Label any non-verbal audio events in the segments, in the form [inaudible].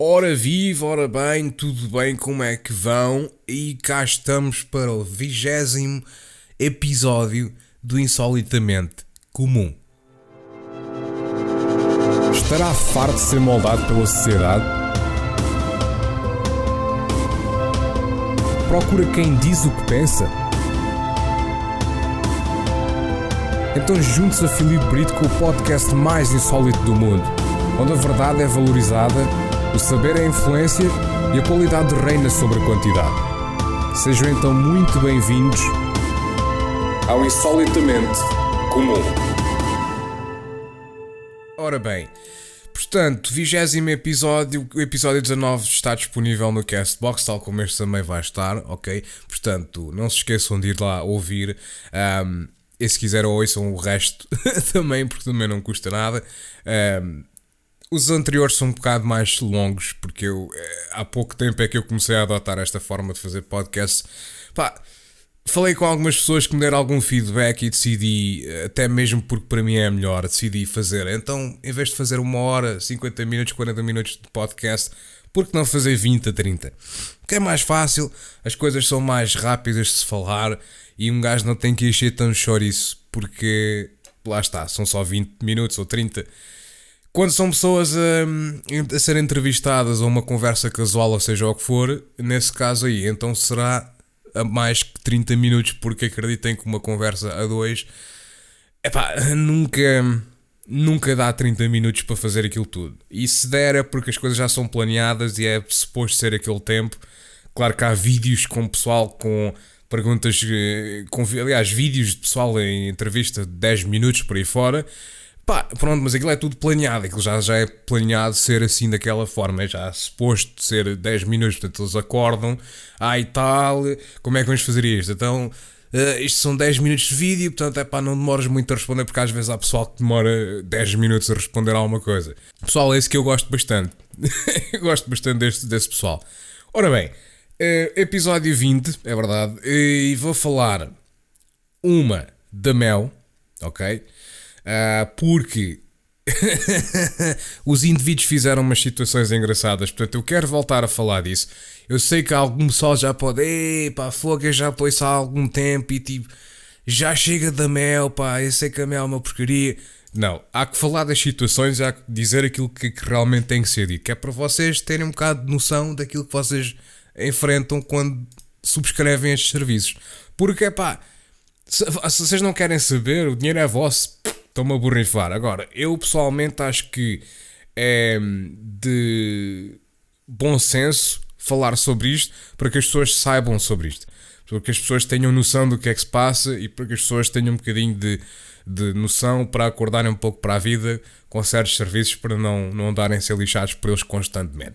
Ora viva, ora bem, tudo bem, como é que vão? E cá estamos para o vigésimo episódio do Insolitamente Comum. Estará farto de ser moldado pela sociedade? Procura quem diz o que pensa? Então junte-se a Filipe Brito com o podcast mais insólito do mundo, onde a verdade é valorizada o saber é a influência e a qualidade reina sobre a quantidade. Sejam então muito bem-vindos ao Insolitamente Comum. Ora bem, portanto, vigésimo episódio, o episódio 19 está disponível no Castbox, tal como este também vai estar, ok? Portanto, não se esqueçam de ir lá ouvir. Um, e se quiserem ouçam o resto [laughs] também, porque também não custa nada. Um, os anteriores são um bocado mais longos, porque eu eh, há pouco tempo é que eu comecei a adotar esta forma de fazer podcast. Pá, falei com algumas pessoas que me deram algum feedback e decidi, eh, até mesmo porque para mim é melhor, decidi fazer. Então, em vez de fazer uma hora, 50 minutos, 40 minutos de podcast, por que não fazer 20 a 30? Que é mais fácil, as coisas são mais rápidas de se falar e um gajo não tem que encher tão chouriço, porque lá está, são só 20 minutos ou 30 quando são pessoas a, a serem entrevistadas ou uma conversa casual, ou seja o que for, nesse caso aí, então será a mais que 30 minutos, porque acreditem que uma conversa a dois, epá, nunca, nunca dá 30 minutos para fazer aquilo tudo. E se der é porque as coisas já são planeadas e é suposto ser aquele tempo. Claro que há vídeos com pessoal com perguntas, eh, com, aliás, vídeos de pessoal em entrevista de 10 minutos por aí fora Pá, pronto, mas aquilo é tudo planeado, aquilo já, já é planeado ser assim daquela forma, é já suposto ser 10 minutos, portanto eles acordam, ah e tal, como é que vamos fazer isto? Então, uh, isto são 10 minutos de vídeo, portanto é pá, não demoras muito a responder, porque às vezes há pessoal que demora 10 minutos a responder a alguma coisa. Pessoal, é esse que eu gosto bastante, [laughs] eu gosto bastante deste, desse pessoal. Ora bem, uh, episódio 20, é verdade, e vou falar uma da Mel, ok? Uh, porque [laughs] os indivíduos fizeram umas situações engraçadas, portanto eu quero voltar a falar disso. Eu sei que algum pessoal já pode, epá, fogo, já pôs há algum tempo e tipo, já chega da mel, pá, eu sei que a mel é uma porcaria. Não, há que falar das situações, há que dizer aquilo que, que realmente tem que ser dito, que é para vocês terem um bocado de noção daquilo que vocês enfrentam quando subscrevem estes serviços. Porque, pá, se, se vocês não querem saber, o dinheiro é vosso Estou-me a borrifar. Agora, eu pessoalmente acho que é de bom senso falar sobre isto para que as pessoas saibam sobre isto. Para que as pessoas tenham noção do que é que se passa e para que as pessoas tenham um bocadinho de, de noção para acordarem um pouco para a vida com certos serviços para não, não andarem a ser lixados por eles constantemente.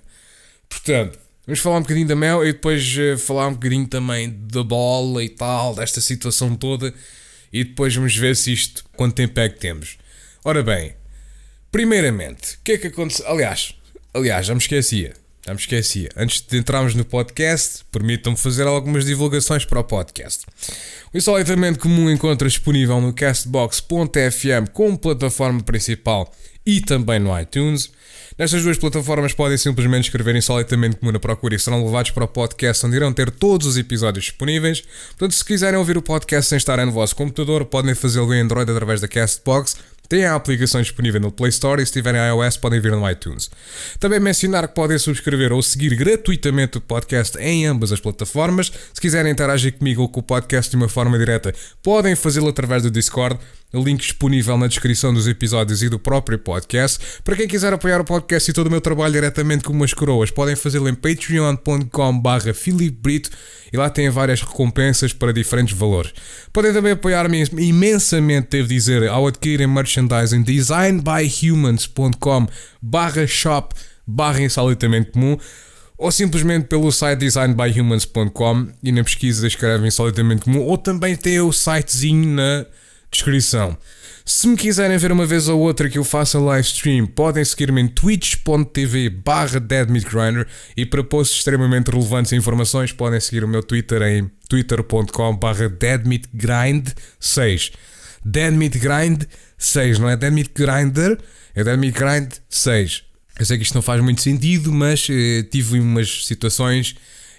Portanto, vamos falar um bocadinho da Mel e depois uh, falar um bocadinho também da bola e tal, desta situação toda e depois vamos ver se isto, quanto tempo é que temos. Ora bem, primeiramente, o que é que aconteceu? Aliás, aliás, já me esquecia. Já me esquecia. Antes de entrarmos no podcast, permitam-me fazer algumas divulgações para o podcast. O Insolitamente Comum encontra disponível no castbox.fm como plataforma principal e também no iTunes. Nestas duas plataformas podem simplesmente escrever insolitamente comum na procura e serão levados para o podcast onde irão ter todos os episódios disponíveis. Portanto, se quiserem ouvir o podcast sem estar no vosso computador, podem fazê-lo em Android através da Castbox tem a aplicação disponível no Play Store e se tiverem iOS podem vir no iTunes. Também mencionar que podem subscrever ou seguir gratuitamente o podcast em ambas as plataformas. Se quiserem interagir comigo ou com o podcast de uma forma direta, podem fazê-lo através do Discord link disponível na descrição dos episódios e do próprio podcast. Para quem quiser apoiar o podcast e todo o meu trabalho diretamente com umas coroas, podem fazê-lo em patreon.com.br e lá têm várias recompensas para diferentes valores. Podem também apoiar-me imensamente, devo dizer, ao adquirirem merchandising designbyhumans.com barra shop barra insolitamente comum ou simplesmente pelo site designbyhumans.com e na pesquisa escrevem insolitamente comum ou também tem o sitezinho na descrição. Se me quiserem ver uma vez ou outra que eu faça live stream, podem seguir-me em twitch.tv barra deadmeatgrinder e para posts extremamente relevantes e informações podem seguir o meu Twitter em twitter.com barra deadmeatgrind6 deadmeatgrind6, não é deadmeatgrinder, é deadmeatgrind6 Eu sei que isto não faz muito sentido, mas uh, tive umas situações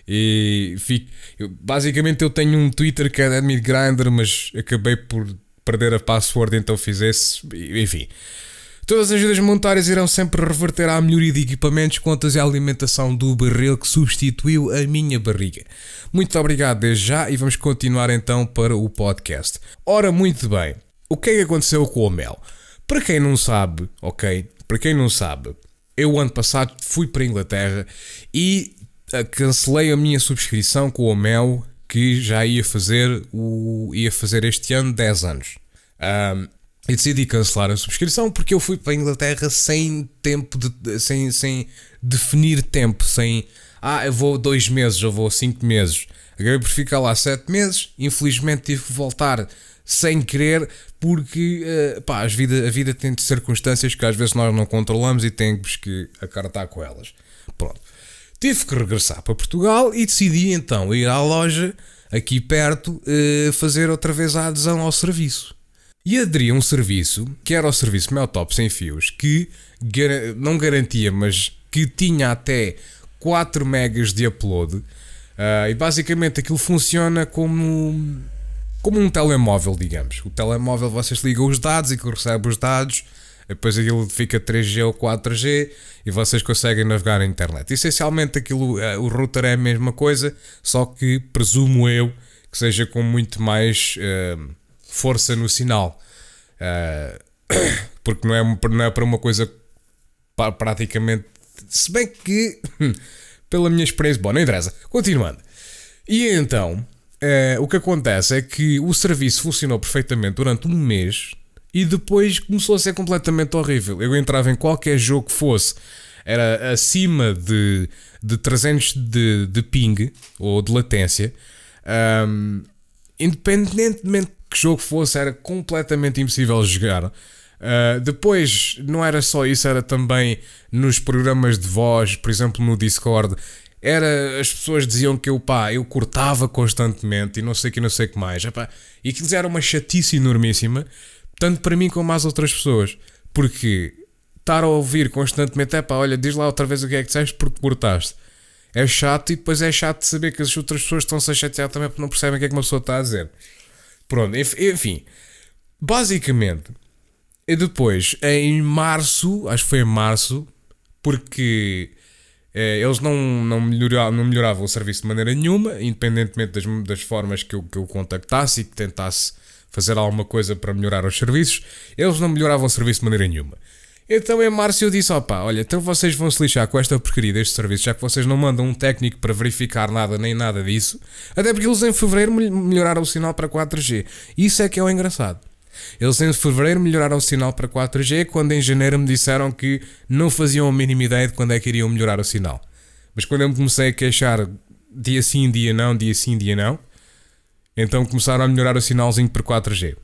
e fico, eu, basicamente eu tenho um Twitter que é Admit Grinder, mas acabei por perder a password, então fiz esse. Enfim. Todas as ajudas monetárias irão sempre reverter à melhoria de equipamentos, contas e alimentação do barril que substituiu a minha barriga. Muito obrigado desde já e vamos continuar então para o podcast. Ora, muito bem. O que é que aconteceu com o Mel? Para quem não sabe, ok? Para quem não sabe, eu ano passado fui para a Inglaterra e eh, cancelei a minha subscrição com o Mel que já ia fazer o ia fazer este ano 10 anos. Um, e decidi cancelar a subscrição porque eu fui para a Inglaterra sem tempo de, sem, sem definir tempo, sem ah, eu vou dois meses, eu vou cinco meses. Acabei por ficar lá sete meses, infelizmente tive que voltar sem querer, porque uh, pá, as vida, a vida tem de circunstâncias que às vezes nós não controlamos e temos que acartar com elas. Pronto. Tive que regressar para Portugal e decidi então ir à loja aqui perto uh, fazer outra vez a adesão ao serviço. E aderi a um serviço que era o serviço Meltop sem fios, que não garantia, mas que tinha até 4 megas de upload. Uh, e basicamente aquilo funciona como, como um telemóvel, digamos. O telemóvel vocês ligam os dados e que recebe os dados, depois aquilo fica 3G ou 4G e vocês conseguem navegar na internet. Essencialmente aquilo, uh, o router é a mesma coisa, só que presumo eu que seja com muito mais. Uh, força no sinal. Uh, [coughs] porque não é, não é para uma coisa praticamente. Se bem que, [coughs] pela minha experiência, bom, não interessa. Continuando. E então, uh, o que acontece é que o serviço funcionou perfeitamente durante um mês e depois começou a ser completamente horrível. Eu entrava em qualquer jogo que fosse, era acima de, de 300 de, de ping ou de latência. Um, independentemente que jogo fosse, era completamente impossível jogar. Uh, depois, não era só isso, era também nos programas de voz, por exemplo no Discord. Era, as pessoas diziam que eu, pá, eu cortava constantemente e não sei que, não sei que mais. Epá, e aquilo era uma chatice enormíssima, tanto para mim como às outras pessoas. Porque estar a ouvir constantemente, é pá, olha, diz lá outra vez o que é que disseste porque cortaste. É chato e depois é chato de saber que as outras pessoas estão-se a chatear também porque não percebem o que é que uma pessoa está a dizer. Pronto, enfim. Basicamente, e depois, em março, acho que foi em março, porque eles não, não, melhoravam, não melhoravam o serviço de maneira nenhuma, independentemente das, das formas que eu, que eu contactasse e que tentasse fazer alguma coisa para melhorar os serviços, eles não melhoravam o serviço de maneira nenhuma. Então em março eu disse: opá, olha, então vocês vão se lixar com esta porcaria deste serviço, já que vocês não mandam um técnico para verificar nada nem nada disso. Até porque eles em fevereiro melhoraram o sinal para 4G. Isso é que é o engraçado. Eles em fevereiro melhoraram o sinal para 4G, quando em janeiro me disseram que não faziam a mínima ideia de quando é que iriam melhorar o sinal. Mas quando eu me comecei a queixar dia sim, dia não, dia sim, dia não, então começaram a melhorar o sinalzinho para 4G.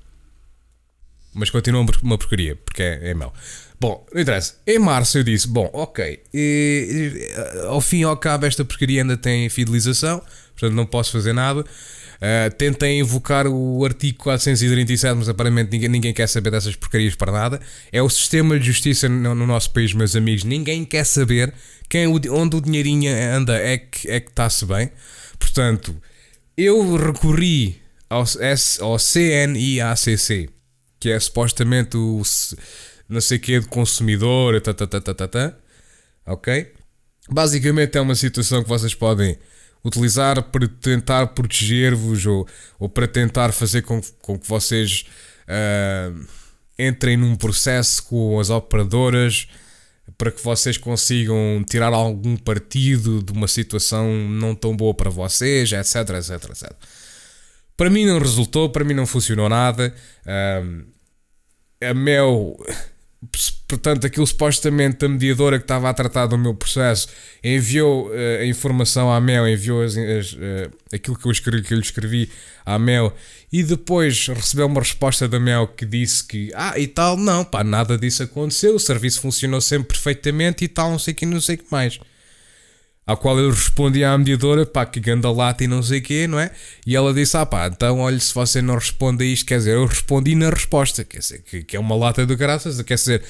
Mas continua uma porcaria, porque é, é mau. Bom, não interessa. Em março eu disse: Bom, ok, e, e, ao fim e ao cabo, esta porcaria ainda tem fidelização, portanto não posso fazer nada. Uh, tentei invocar o artigo 437, mas aparentemente ninguém, ninguém quer saber dessas porcarias para nada. É o sistema de justiça no, no nosso país, meus amigos. Ninguém quer saber quem, onde o dinheirinho anda é que é está-se bem. Portanto, eu recorri ao, ao CNIACC, que é supostamente o não sei que de consumidor, tá, tá, tá, tá, tá, tá, ok? Basicamente é uma situação que vocês podem utilizar para tentar proteger-vos ou, ou para tentar fazer com, com que vocês uh, entrem num processo com as operadoras para que vocês consigam tirar algum partido de uma situação não tão boa para vocês, etc, etc, etc. Para mim não resultou, para mim não funcionou nada. Uh, a Mel portanto, aquilo supostamente a mediadora que estava a tratar do meu processo enviou uh, a informação à Mel, enviou as, as, uh, aquilo que eu, escrevi, que eu lhe escrevi à Mel e depois recebeu uma resposta da Mel que disse que, ah, e tal, não, pá, nada disso aconteceu, o serviço funcionou sempre perfeitamente e tal, não sei o que, não sei o que mais. Ao qual eu respondi à mediadora, pá, que ganda lata e não sei o quê, não é? E ela disse, ah pá, então olha, se você não responde a isto, quer dizer, eu respondi na resposta, quer dizer, que, que é uma lata de graças, quer dizer,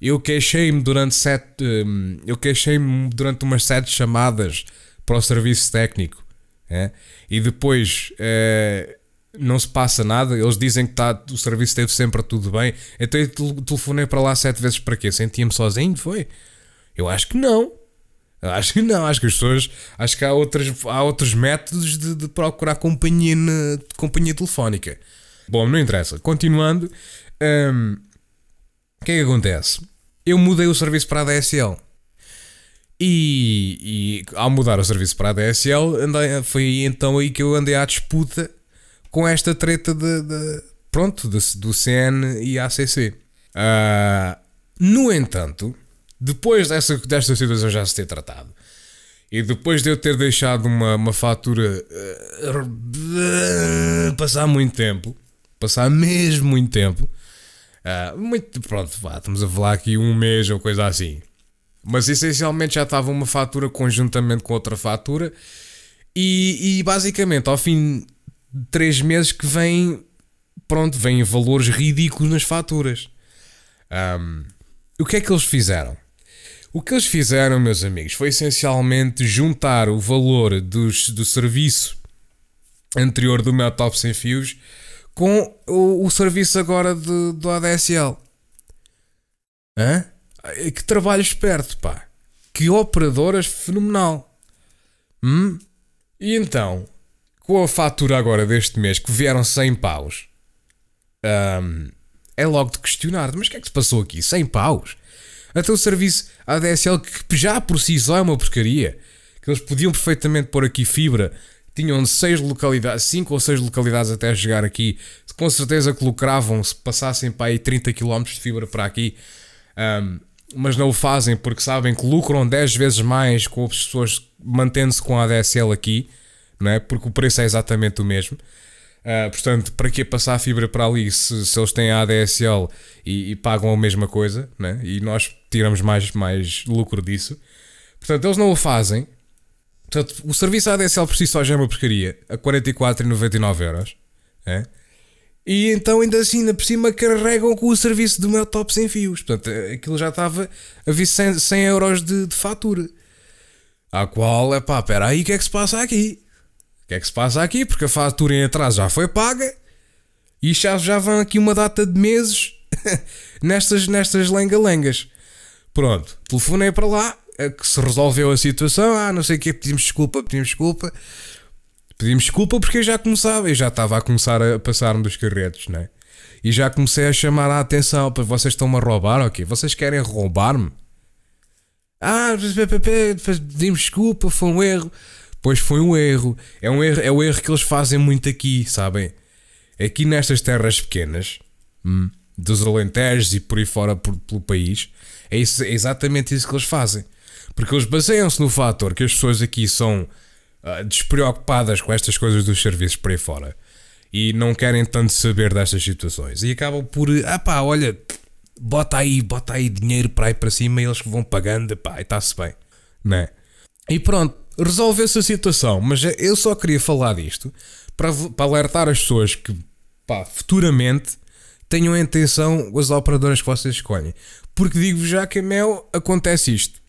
eu queixei-me durante sete. hum, Eu queixei-me durante umas sete chamadas para o serviço técnico. é? E depois eh, não se passa nada. Eles dizem que tá, o serviço esteve sempre tudo bem. Então eu tel- telefonei para lá sete vezes para quê? Sentia-me sozinho? Foi? Eu acho que não. Acho que não, acho que as pessoas. Acho que há, outras, há outros métodos de, de procurar companhia, na, companhia telefónica. Bom, não interessa. Continuando, hum, o que é que acontece? Eu mudei o serviço para a DSL. E, e ao mudar o serviço para a DSL, andei, foi então aí que eu andei à disputa com esta treta de, de- pronto, de- do CN e ACC. Ah, no entanto, depois dessa, desta situação já se ter tratado, e depois de eu ter deixado uma, uma fatura ah, passar muito tempo, passar mesmo muito tempo, ah, muito, pronto, vá, estamos a falar aqui um mês ou coisa assim. Mas essencialmente já estava uma fatura conjuntamente com outra fatura. E, e basicamente, ao fim de 3 meses que vem, pronto, vêm valores ridículos nas faturas. Ahm, o que é que eles fizeram? O que eles fizeram, meus amigos, foi essencialmente juntar o valor dos, do serviço anterior do meu top sem fios com o, o serviço agora de, do ADSL. Hã? Que trabalho esperto, pá. Que operadoras fenomenal. Hum? E então, com a fatura agora deste mês, que vieram 100 paus, hum, é logo de questionar. Mas o que é que se passou aqui? 100 paus? Até o serviço ADSL, que já por si só é uma porcaria, que eles podiam perfeitamente pôr aqui fibra, tinham 6 localidades, 5 ou 6 localidades até chegar aqui, com certeza que lucravam se passassem para aí 30 km de fibra para aqui. Um, mas não o fazem porque sabem que lucram 10 vezes mais com as pessoas mantendo-se com a ADSL aqui, não é? porque o preço é exatamente o mesmo. Uh, portanto, para que passar a fibra para ali se, se eles têm a ADSL e, e pagam a mesma coisa né? e nós tiramos mais, mais lucro disso? Portanto, eles não o fazem. Portanto, o serviço ADSL por si só já é uma porcaria a 44,99 euros. É? E então ainda assim, ainda por cima, carregam com o serviço do meu top sem fios. Portanto, aquilo já estava a vir 100, 100 euros de, de fatura. À qual, é pá, espera aí, o que é que se passa aqui? O que é que se passa aqui? Porque a fatura em atraso já foi paga e já, já vão aqui uma data de meses [laughs] nestas, nestas lenga-lengas. Pronto, telefonei para lá, é que se resolveu a situação. Ah, não sei o que, pedimos desculpa, pedimos desculpa. Pedimos desculpa porque eu já começava, eu já estava a começar a passar-me dos carretos, né? E já comecei a chamar a atenção para vocês estão-me a roubar, ok? Vocês querem roubar-me? Ah, pedimos desculpa, foi um erro. Pois foi um erro. É um erro, é o erro que eles fazem muito aqui, sabem? Aqui nestas terras pequenas, hum, dos Alentejos e por aí fora por- pelo país, é, isso- é exatamente isso que eles fazem. Porque eles baseiam-se no fator que as pessoas aqui são ah, despreocupadas com estas coisas dos serviços por aí fora e não querem tanto saber destas situações e acabam por, ah pá, olha, bota aí, bota aí dinheiro para aí para cima e eles vão pagando, pá, e está-se bem, né? E pronto, resolveu-se a situação, mas eu só queria falar disto para, para alertar as pessoas que, pá, futuramente tenham a intenção as operadoras que vocês escolhem. Porque digo-vos já que a Mel acontece isto.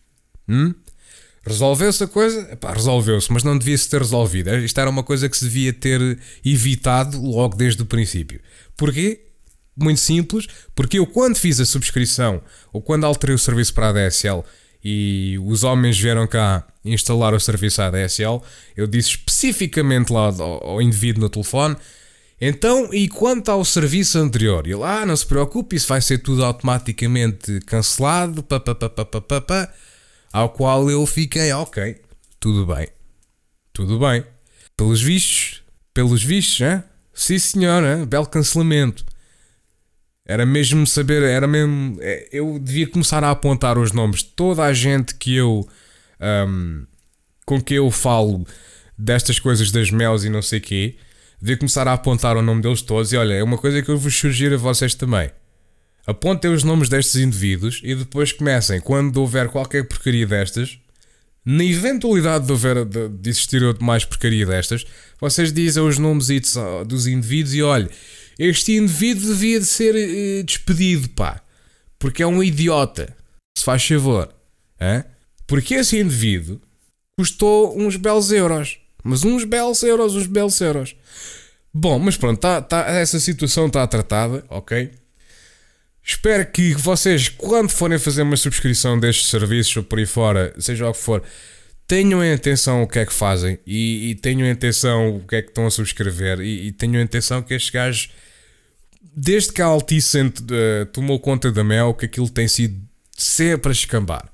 Hum? Resolveu-se a coisa? Epá, resolveu-se, mas não devia-se ter resolvido. Isto era uma coisa que se devia ter evitado logo desde o princípio. Porquê? Muito simples, porque eu quando fiz a subscrição ou quando alterei o serviço para a ADSL e os homens vieram cá instalar o serviço ADSL, eu disse especificamente lá ao indivíduo no telefone então, e quanto ao serviço anterior? Ele, ah, não se preocupe, isso vai ser tudo automaticamente cancelado, pá, pá, pá, pá, pá, pá, pá. Ao qual eu fiquei, ok, tudo bem, tudo bem. Pelos vistos, pelos vistos, hein? sim senhor, hein? belo cancelamento. Era mesmo saber, era mesmo. é, Eu devia começar a apontar os nomes de toda a gente que eu. ahm, com que eu falo destas coisas das mels e não sei quê. Devia começar a apontar o nome deles todos. E olha, é uma coisa que eu vos sugiro a vocês também. Apontem os nomes destes indivíduos e depois comecem, quando houver qualquer porcaria destas, na eventualidade de, houver, de, de existir mais porcaria destas, vocês dizem os nomes dos indivíduos e olha, este indivíduo devia de ser eh, despedido, pá. porque é um idiota. Se faz favor. Hã? Porque esse indivíduo custou uns belos euros. Mas uns belos euros, uns belos euros. Bom, mas pronto, tá, tá, essa situação está tratada, ok? Espero que vocês, quando forem fazer uma subscrição destes serviços ou por aí fora, seja o que for, tenham em atenção o que é que fazem e, e tenham em atenção o que é que estão a subscrever e, e tenham em atenção que estes gajos, desde que a Altice uh, tomou conta da Mel, que aquilo tem sido sempre a descambar.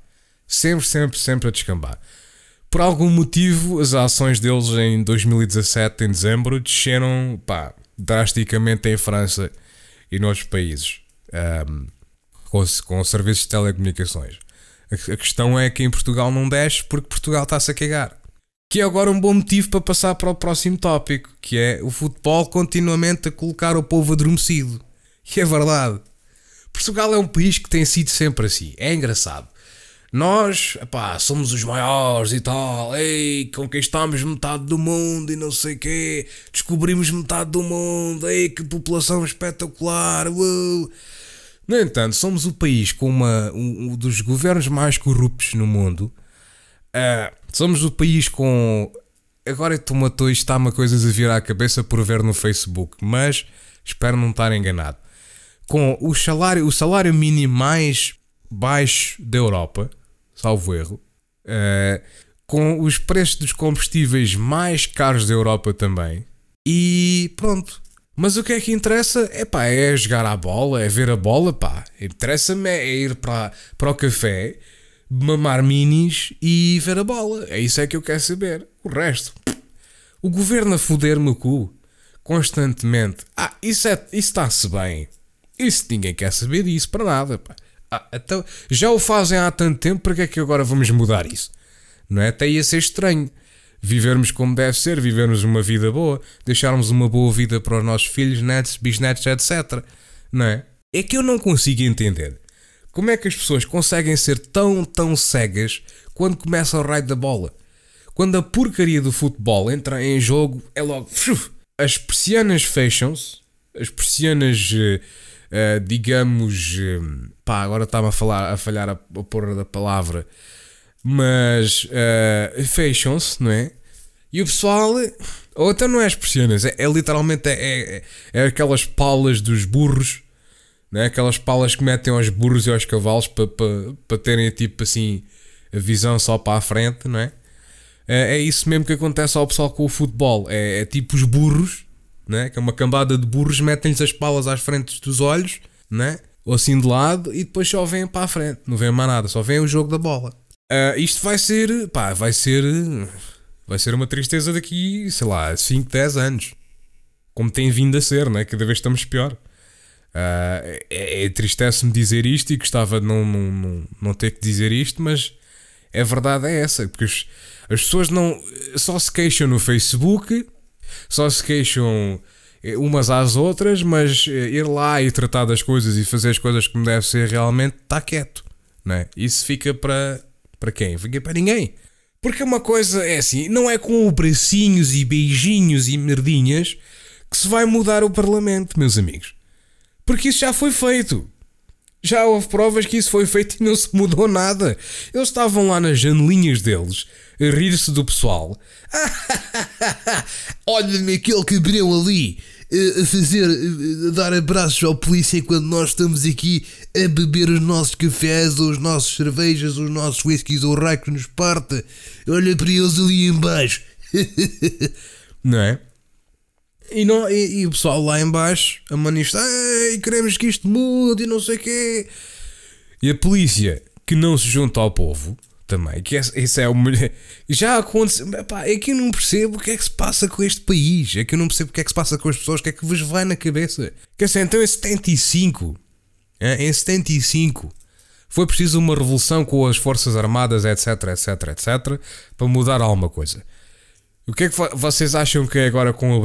Sempre, sempre, sempre a descambar. Por algum motivo, as ações deles em 2017, em dezembro, desceram pá, drasticamente em França e noutros países um, com, com serviços de telecomunicações. A, a questão é que em Portugal não desce porque Portugal está-se a cagar. Que é agora um bom motivo para passar para o próximo tópico, que é o futebol continuamente a colocar o povo adormecido. E é verdade. Portugal é um país que tem sido sempre assim. É engraçado. Nós, epá, somos os maiores e tal, ei, conquistamos metade do mundo e não sei quê, descobrimos metade do mundo, ei, que população espetacular, uou. No entanto, somos o país com uma, um, um dos governos mais corruptos no mundo. Uh, somos o país com. Agora estou-me a está-me coisas a virar a cabeça por ver no Facebook, mas espero não estar enganado. Com o salário, o salário mínimo mais baixo da Europa, salvo erro, uh, com os preços dos combustíveis mais caros da Europa também, e pronto, mas o que é que interessa? É pá, é jogar a bola, é ver a bola, pá. Interessa-me é ir para, para o café, mamar minis e ver a bola. É isso é que eu quero saber. O resto, o governo a foder-me o cu constantemente. Ah, isso é, está-se bem. Isso ninguém quer saber disso para nada, pá. Ah, então, já o fazem há tanto tempo, para que é que agora vamos mudar isso? Não é? Até ia ser estranho vivermos como deve ser, vivermos uma vida boa, deixarmos uma boa vida para os nossos filhos, netos, bisnetos, etc. Não é? É que eu não consigo entender como é que as pessoas conseguem ser tão, tão cegas quando começa o raio da bola. Quando a porcaria do futebol entra em jogo, é logo. As persianas fecham-se, as persianas, uh, digamos. Uh, pá, agora estava a, falar, a falhar a, a porra da palavra mas uh, fecham-se, não é? E o pessoal, ou até não é as persianas, é, é literalmente é, é, é, aquelas palas dos burros, não é? aquelas palas que metem aos burros e aos cavalos para pa, pa terem tipo assim a visão só para a frente, não é? É, é isso mesmo que acontece ao pessoal com o futebol. É, é tipo os burros, né? que é uma cambada de burros, metem-lhes as palas às frentes dos olhos, né? ou assim de lado, e depois só vêm para a frente, não vêm mais nada, só vêm o jogo da bola. Uh, isto vai ser, pá, vai ser, vai ser uma tristeza daqui, sei lá, 5, 10 anos. Como tem vindo a ser, né? Cada vez estamos pior. Uh, é, é tristece-me dizer isto e gostava de não, não, não, não ter que dizer isto, mas a verdade é essa, porque as, as pessoas não só se queixam no Facebook, só se queixam eh, umas às outras, mas eh, ir lá e tratar das coisas e fazer as coisas como deve ser realmente está quieto. Né? Isso fica para para quem? Fica para ninguém. Porque uma coisa é assim, não é com bracinhos e beijinhos e merdinhas que se vai mudar o Parlamento, meus amigos. Porque isso já foi feito. Já houve provas que isso foi feito e não se mudou nada. Eles estavam lá nas janelinhas deles, rir-se do pessoal. [laughs] Olha-me aquele cabrão ali a fazer, a dar abraços ao polícia enquanto nós estamos aqui a beber os nossos cafés, ou os nossos cervejas, os nossos whiskies, ou o raio que nos parta. Olha para eles ali embaixo. [laughs] não é? E, não, e, e, o pessoal lá embaixo a manifestar, queremos que isto mude e não sei o quê. E a polícia que não se junta ao povo também. Que isso é o melhor. Já aconteceu. é que eu não percebo o que é que se passa com este país. É que eu não percebo o que é que se passa com as pessoas. O que é que vos vai na cabeça? Que assim, então em 75. Em 75. Foi preciso uma revolução com as Forças Armadas, etc, etc, etc, para mudar alguma coisa. O que é que vocês acham que é agora com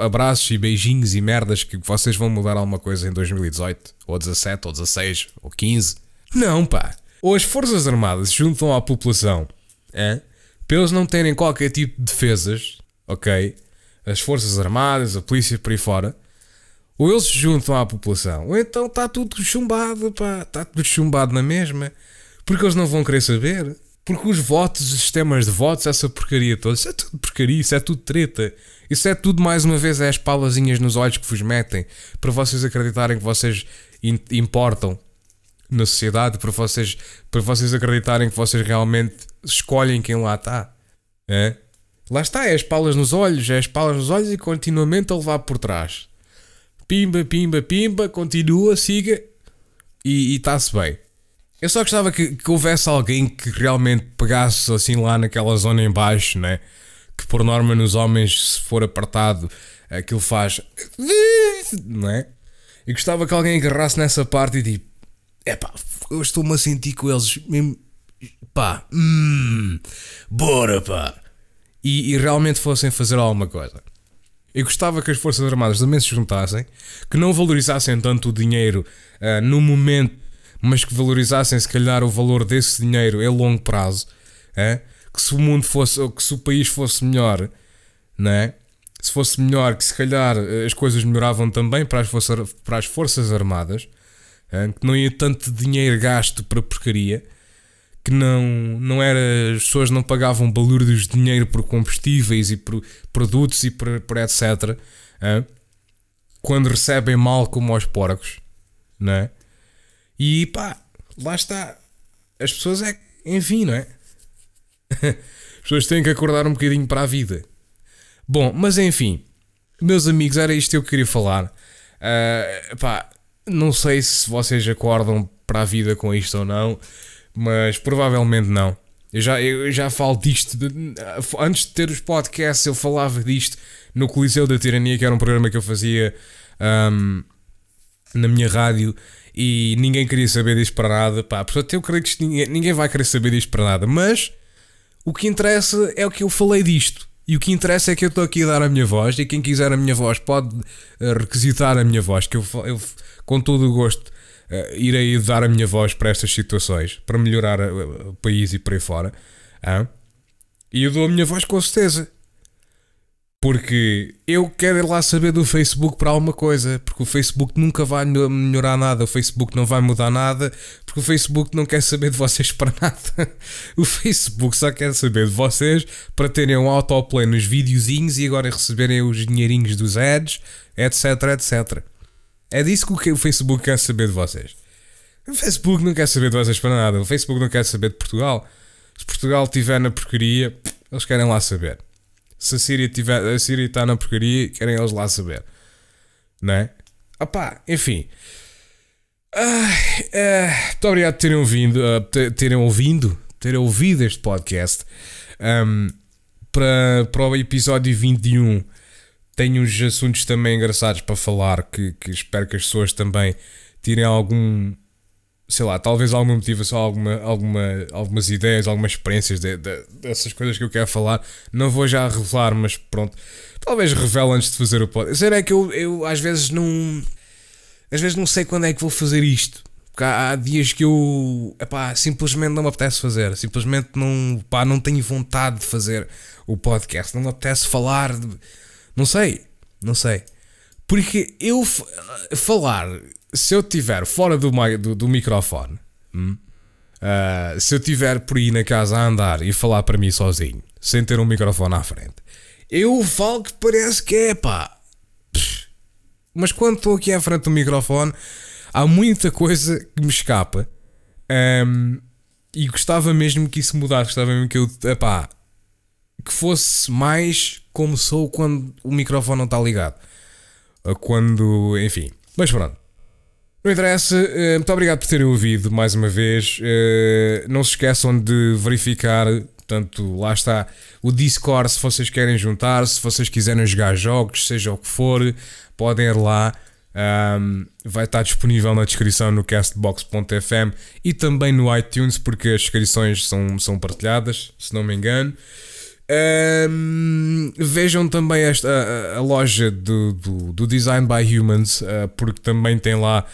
abraços e beijinhos e merdas que vocês vão mudar alguma coisa em 2018? Ou 17, ou 16, ou 15? Não, pá ou as Forças Armadas se juntam à população é, para eles não terem qualquer tipo de defesas, ok? As Forças Armadas, a polícia por aí fora, Ou eles se juntam à população, ou então está tudo chumbado, pá, está tudo chumbado na mesma. Porque eles não vão querer saber. Porque os votos, os sistemas de votos, essa porcaria toda, isso é tudo porcaria, isso é tudo treta. Isso é tudo, mais uma vez, é as palazinhas nos olhos que vos metem para vocês acreditarem que vocês importam na sociedade, para vocês, para vocês acreditarem que vocês realmente escolhem quem lá está. É? Lá está, é as palas nos olhos, é as palas nos olhos e continuamente a levar por trás. Pimba, pimba, pimba, continua, siga e está-se bem. Eu só gostava que, que, houvesse alguém que realmente pegasse assim lá naquela zona em baixo, né? Que por norma nos homens, se for apertado, aquilo faz. Não é? E gostava que alguém agarrasse nessa parte e tipo: é pá, eu estou-me a sentir com eles mesmo. pá, hum, bora pá. E, e realmente fossem fazer alguma coisa. Eu gostava que as Forças Armadas também se juntassem, que não valorizassem tanto o dinheiro uh, no momento mas que valorizassem se calhar o valor desse dinheiro a longo prazo, é? que se o mundo fosse, que se o país fosse melhor, não é? se fosse melhor, que se calhar eh, as coisas melhoravam também para as, forças, para as forças Armadas? Que não ia tanto dinheiro gasto para porcaria, que não, não era, as pessoas não pagavam balúrdios de dinheiro por combustíveis e por produtos e por, por etc. Quando recebem mal como aos porcos, não é? E pá, lá está. As pessoas é. Enfim, não é? [laughs] As pessoas têm que acordar um bocadinho para a vida. Bom, mas enfim, meus amigos, era isto que eu queria falar. Uh, pá, não sei se vocês acordam para a vida com isto ou não, mas provavelmente não. Eu já, eu já falo disto. De, antes de ter os podcasts, eu falava disto no Coliseu da Tirania, que era um programa que eu fazia um, na minha rádio e ninguém queria saber disto para nada. Pá, portanto, eu creio que ninguém, ninguém vai querer saber disto para nada. Mas o que interessa é o que eu falei disto. E o que interessa é que eu estou aqui a dar a minha voz. E quem quiser a minha voz pode eh, requisitar a minha voz. Que eu, eu com todo o gosto, uh, irei dar a minha voz para estas situações. Para melhorar o, o país e por aí fora. E eu dou a minha voz com certeza. Porque eu quero ir lá saber do Facebook para alguma coisa. Porque o Facebook nunca vai melhorar nada. O Facebook não vai mudar nada. Porque o Facebook não quer saber de vocês para [laughs] nada. O Facebook só quer saber de vocês para terem um autoplay nos videozinhos e agora receberem os dinheirinhos dos ads, etc, etc. É disso que o Facebook quer saber de vocês. O Facebook não quer saber de vocês para nada. O Facebook não quer saber de Portugal. Se Portugal estiver na porcaria, eles querem lá saber. Se a Síria, tiver, a Síria está na porcaria, querem eles lá saber. Não é? Enfim. Ah, muito obrigado por terem ouvido, uh, terem ouvido, terem ouvido este podcast. Um, para, para o episódio 21 tenho uns assuntos também engraçados para falar que, que espero que as pessoas também tirem algum sei lá, talvez alguma motivação, alguma, alguma, algumas ideias, algumas experiências de, de, dessas coisas que eu quero falar. Não vou já revelar, mas pronto. Talvez revele antes de fazer o podcast. Será que eu, eu às vezes não. Às vezes não sei quando é que vou fazer isto. Porque há, há dias que eu epá, simplesmente não me apetece fazer. Simplesmente não, pá, não tenho vontade de fazer o podcast. Não me apetece falar. De, não sei. Não sei. Porque eu falar se eu estiver fora do, do, do microfone, hum, uh, se eu estiver por aí na casa a andar e falar para mim sozinho, sem ter um microfone à frente, eu falo que parece que é pá. Mas quando estou aqui à frente do microfone, há muita coisa que me escapa. Um, e gostava mesmo que isso mudasse. Gostava mesmo que eu, epá, que fosse mais como sou quando o microfone não está ligado. Quando, enfim. Mas pronto. Não interessa, eh, muito obrigado por terem ouvido mais uma vez. Eh, não se esqueçam de verificar, portanto, lá está o Discord se vocês querem juntar, se vocês quiserem jogar jogos, seja o que for, podem ir lá. Um, vai estar disponível na descrição no castbox.fm e também no iTunes, porque as descrições são, são partilhadas, se não me engano. Um, vejam também esta, a, a loja do, do, do, Design by Humans, uh, porque também tem lá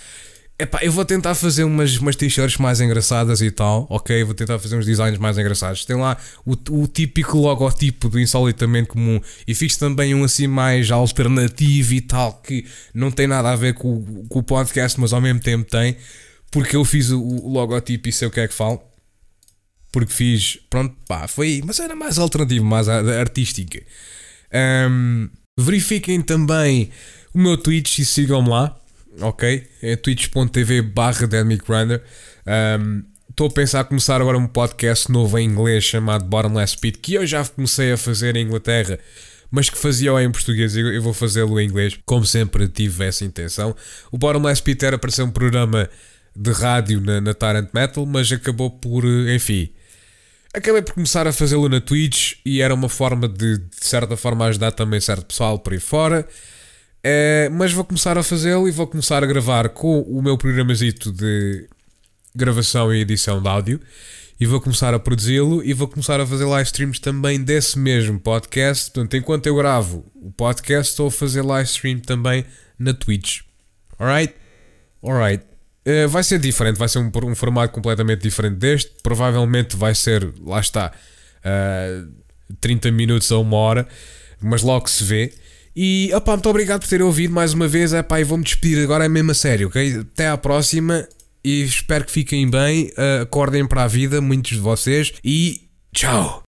Epá, eu vou tentar fazer umas, umas t-shirts mais engraçadas e tal, ok? Vou tentar fazer uns designs mais engraçados. Tem lá o, o típico logotipo do Insolitamente Comum e fiz também um assim mais alternativo e tal, que não tem nada a ver com, com o podcast, mas ao mesmo tempo tem, porque eu fiz o, o logotipo e sei o que é que falo. Porque fiz, pronto, pá, foi, mas era mais alternativo, mais artística. Um, verifiquem também o meu Twitch e sigam-me lá ok? É twitch.tv barra Estou um, a pensar começar agora um podcast novo em inglês chamado Bottomless Pit, que eu já comecei a fazer em Inglaterra, mas que fazia em português e eu vou fazê-lo em inglês, como sempre tive essa intenção. O Bottomless Pit era para ser um programa de rádio na, na Tyrant Metal, mas acabou por, enfim... Acabei por começar a fazê-lo na Twitch e era uma forma de, de certa forma, ajudar também certo pessoal por aí fora. É, mas vou começar a fazê-lo e vou começar a gravar com o meu programazito de gravação e edição de áudio e vou começar a produzi-lo e vou começar a fazer live streams também desse mesmo podcast. Portanto, enquanto eu gravo o podcast, estou a fazer live stream também na Twitch. Alright? Alright. Uh, vai ser diferente, vai ser um, um, formato completamente diferente deste. Provavelmente vai ser, lá está, uh, eh, 30 minutos a uma hora, mas logo se vê. E opá, muito obrigado por terem ouvido mais uma vez. Epá, e vou-me despedir agora é mesmo a sério, ok? Até à próxima e espero que fiquem bem. Uh, acordem para a vida, muitos de vocês. E tchau!